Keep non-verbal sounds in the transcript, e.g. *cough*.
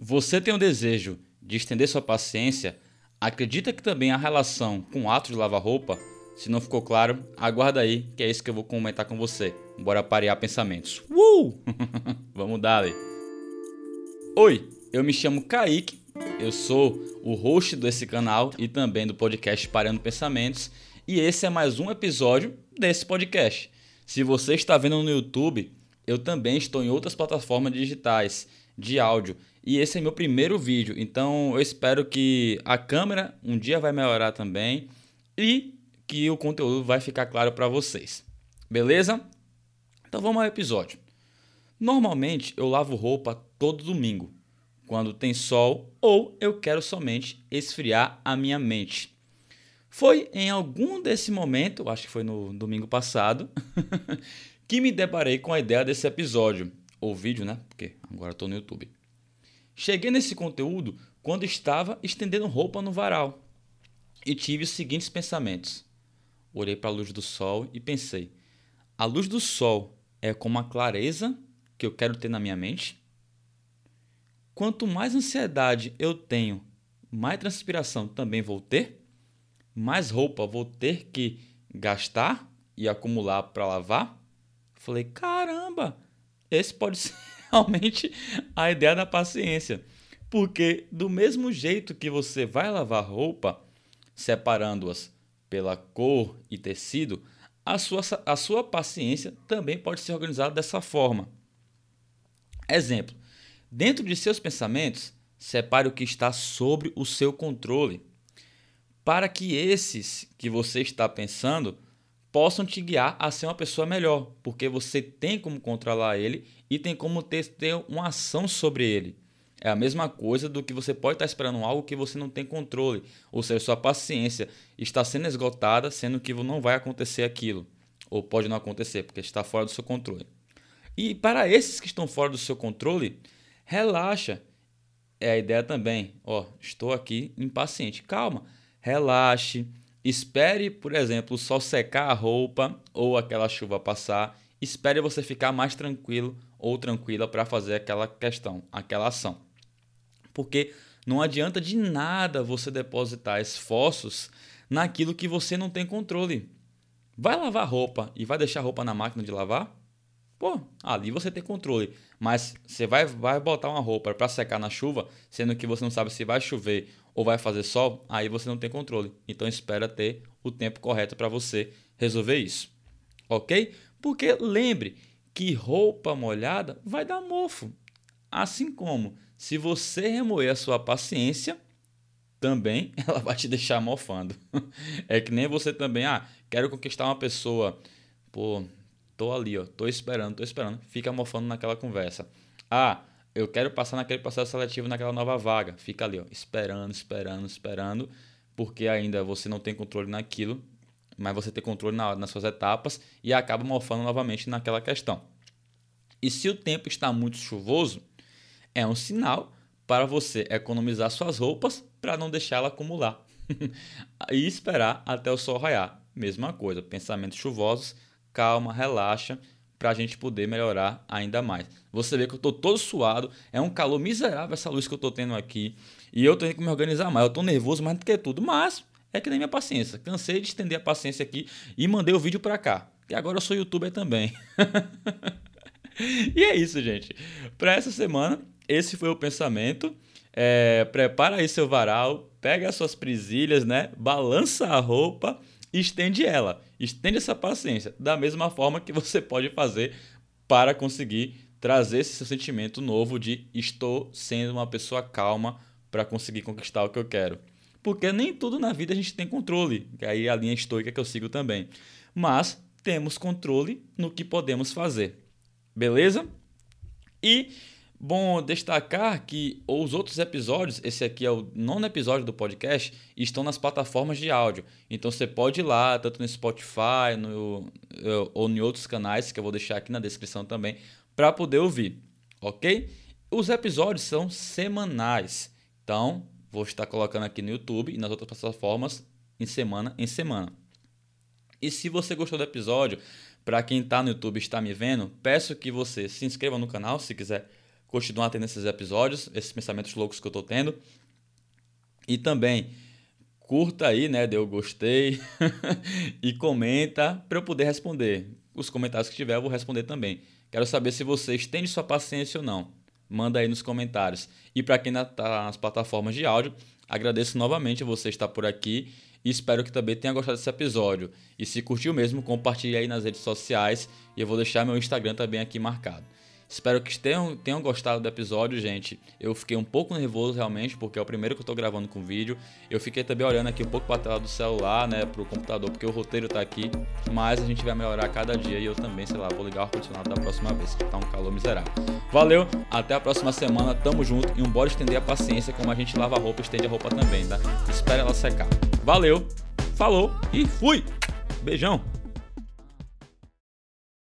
Você tem o desejo de estender sua paciência? Acredita que também há relação com o ato de lavar roupa? Se não ficou claro, aguarda aí, que é isso que eu vou comentar com você. Bora parear pensamentos. Uh! *laughs* Vamos dar aí. Oi, eu me chamo Kaique, eu sou o host desse canal e também do podcast Pareando Pensamentos, e esse é mais um episódio desse podcast. Se você está vendo no YouTube, eu também estou em outras plataformas digitais de áudio e esse é meu primeiro vídeo, então eu espero que a câmera um dia vai melhorar também e que o conteúdo vai ficar claro para vocês. Beleza? Então vamos ao episódio. Normalmente eu lavo roupa todo domingo, quando tem sol ou eu quero somente esfriar a minha mente. Foi em algum desse momento, acho que foi no domingo passado, *laughs* que me deparei com a ideia desse episódio, ou vídeo, né? Porque agora estou no YouTube. Cheguei nesse conteúdo quando estava estendendo roupa no varal e tive os seguintes pensamentos. Olhei para a luz do sol e pensei: a luz do sol é como a clareza que eu quero ter na minha mente? Quanto mais ansiedade eu tenho, mais transpiração também vou ter? Mais roupa vou ter que gastar e acumular para lavar? Falei: caramba, esse pode *laughs* ser realmente a ideia da paciência. Porque do mesmo jeito que você vai lavar roupa, separando-as pela cor e tecido, a sua, a sua paciência também pode ser organizada dessa forma. Exemplo: dentro de seus pensamentos, separe o que está sobre o seu controle, para que esses que você está pensando possam te guiar a ser uma pessoa melhor, porque você tem como controlar ele e tem como ter, ter uma ação sobre ele. É a mesma coisa do que você pode estar esperando algo que você não tem controle, ou seja, sua paciência está sendo esgotada, sendo que não vai acontecer aquilo, ou pode não acontecer porque está fora do seu controle. E para esses que estão fora do seu controle, relaxa. É a ideia também. Ó, estou aqui impaciente. Calma, relaxe Espere, por exemplo, o sol secar a roupa ou aquela chuva passar. Espere você ficar mais tranquilo ou tranquila para fazer aquela questão, aquela ação. Porque não adianta de nada você depositar esforços naquilo que você não tem controle. Vai lavar roupa e vai deixar a roupa na máquina de lavar? Pô, ali você tem controle. Mas você vai, vai botar uma roupa para secar na chuva, sendo que você não sabe se vai chover ou vai fazer sol, aí você não tem controle. Então espera ter o tempo correto para você resolver isso. Ok? Porque lembre que roupa molhada vai dar mofo. Assim como se você remoer a sua paciência, também *laughs* ela vai te deixar mofando. *laughs* É que nem você também, ah, quero conquistar uma pessoa. Pô, tô ali, ó, tô esperando, tô esperando. Fica mofando naquela conversa. Ah, eu quero passar naquele processo seletivo naquela nova vaga. Fica ali, ó, esperando, esperando, esperando, porque ainda você não tem controle naquilo, mas você tem controle na, nas suas etapas e acaba mofando novamente naquela questão. E se o tempo está muito chuvoso, é um sinal para você economizar suas roupas para não deixá-la acumular. *laughs* e esperar até o sol raiar. Mesma coisa, pensamentos chuvosos, calma, relaxa, para a gente poder melhorar ainda mais. Você vê que eu estou todo suado, é um calor miserável essa luz que eu estou tendo aqui, e eu tenho que me organizar mais. Eu estou nervoso mais do que tudo, mas é que nem minha paciência. Cansei de estender a paciência aqui e mandei o vídeo para cá. E agora eu sou youtuber também. *laughs* e é isso, gente. Para essa semana, esse foi o pensamento. É, prepara aí seu varal, pega as suas presilhas, né? Balança a roupa estende ela, estende essa paciência, da mesma forma que você pode fazer para conseguir trazer esse seu sentimento novo de estou sendo uma pessoa calma para conseguir conquistar o que eu quero. Porque nem tudo na vida a gente tem controle, que aí a linha estoica que eu sigo também. Mas temos controle no que podemos fazer. Beleza? E Bom destacar que os outros episódios, esse aqui é o nono episódio do podcast, estão nas plataformas de áudio. Então você pode ir lá, tanto no Spotify no, ou em outros canais, que eu vou deixar aqui na descrição também, para poder ouvir, ok? Os episódios são semanais, então vou estar colocando aqui no YouTube e nas outras plataformas em semana em semana. E se você gostou do episódio, para quem está no YouTube e está me vendo, peço que você se inscreva no canal se quiser continuar tendo esses episódios, esses pensamentos loucos que eu tô tendo. E também curta aí, né? Deu gostei *laughs* e comenta para eu poder responder. Os comentários que tiver eu vou responder também. Quero saber se você estende sua paciência ou não. Manda aí nos comentários. E para quem está nas plataformas de áudio, agradeço novamente você estar por aqui e espero que também tenha gostado desse episódio. E se curtiu mesmo, compartilhe aí nas redes sociais e eu vou deixar meu Instagram também aqui marcado. Espero que tenham, tenham gostado do episódio, gente. Eu fiquei um pouco nervoso realmente, porque é o primeiro que eu tô gravando com vídeo. Eu fiquei também olhando aqui um pouco pra tela do celular, né, pro computador, porque o roteiro tá aqui. Mas a gente vai melhorar cada dia e eu também, sei lá, vou ligar o ar-condicionado da próxima vez, que tá um calor miserável. Valeu, até a próxima semana, tamo junto e um bora estender a paciência como a gente lava a roupa, estende a roupa também, tá? Espera ela secar. Valeu, falou e fui! Beijão!